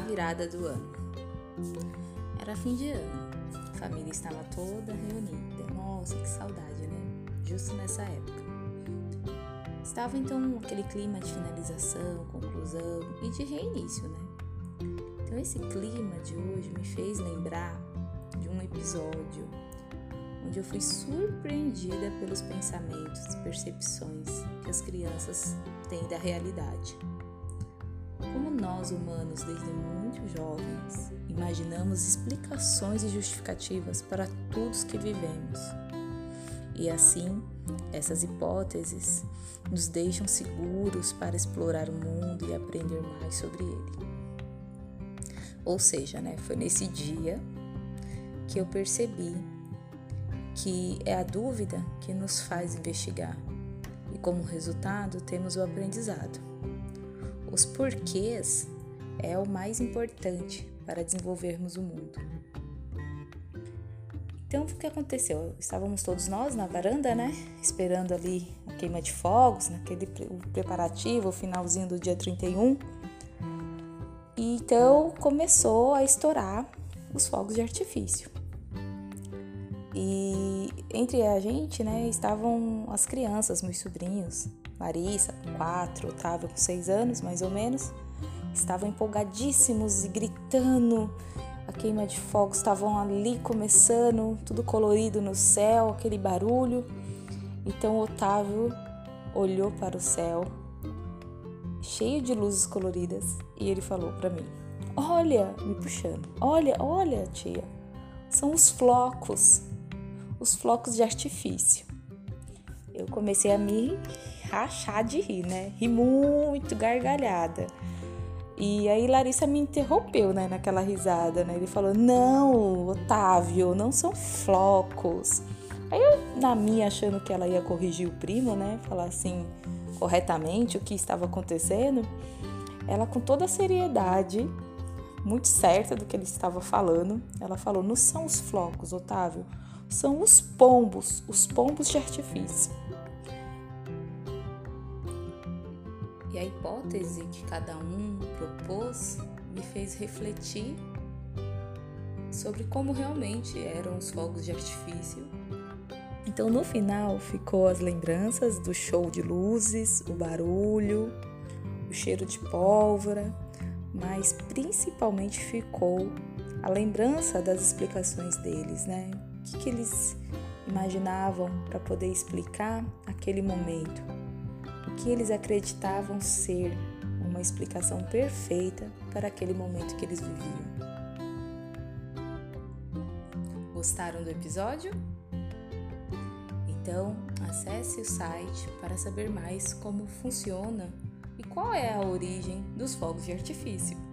virada do ano. Era fim de ano, a família estava toda reunida. Nossa, que saudade, né? Justo nessa época. Estava então aquele clima de finalização, conclusão e de reinício, né? Então esse clima de hoje me fez lembrar de um episódio onde eu fui surpreendida pelos pensamentos e percepções que as crianças têm da realidade. Como nós humanos, desde muito jovens, imaginamos explicações e justificativas para tudo que vivemos. E assim, essas hipóteses nos deixam seguros para explorar o mundo e aprender mais sobre ele. Ou seja, né, foi nesse dia que eu percebi que é a dúvida que nos faz investigar e, como resultado, temos o aprendizado. Os porquês é o mais importante para desenvolvermos o mundo. Então, o que aconteceu? Estávamos todos nós na varanda, né? Esperando ali a queima de fogos, naquele preparativo, o finalzinho do dia 31. E então começou a estourar os fogos de artifício. E entre a gente, né, estavam as crianças, meus sobrinhos, Larissa, com quatro, Otávio, com seis anos, mais ou menos, estavam empolgadíssimos e gritando. A queima de fogos estavam ali começando, tudo colorido no céu, aquele barulho. Então Otávio olhou para o céu, cheio de luzes coloridas, e ele falou para mim: Olha, me puxando, olha, olha, tia, são os flocos os flocos de artifício. Eu comecei a me rachar de rir, né? Ri muito, gargalhada. E aí Larissa me interrompeu, né, naquela risada, né? Ele falou: "Não, Otávio, não são flocos". Aí eu, na minha, achando que ela ia corrigir o primo, né, falar assim corretamente o que estava acontecendo, ela com toda a seriedade, muito certa do que ele estava falando, ela falou: "Não são os flocos, Otávio são os pombos, os pombos de artifício. E a hipótese que cada um propôs me fez refletir sobre como realmente eram os fogos de artifício. Então, no final, ficou as lembranças do show de luzes, o barulho, o cheiro de pólvora, mas principalmente ficou a lembrança das explicações deles, né? Que, que eles imaginavam para poder explicar aquele momento? O que eles acreditavam ser uma explicação perfeita para aquele momento que eles viviam? Gostaram do episódio? Então, acesse o site para saber mais como funciona e qual é a origem dos fogos de artifício.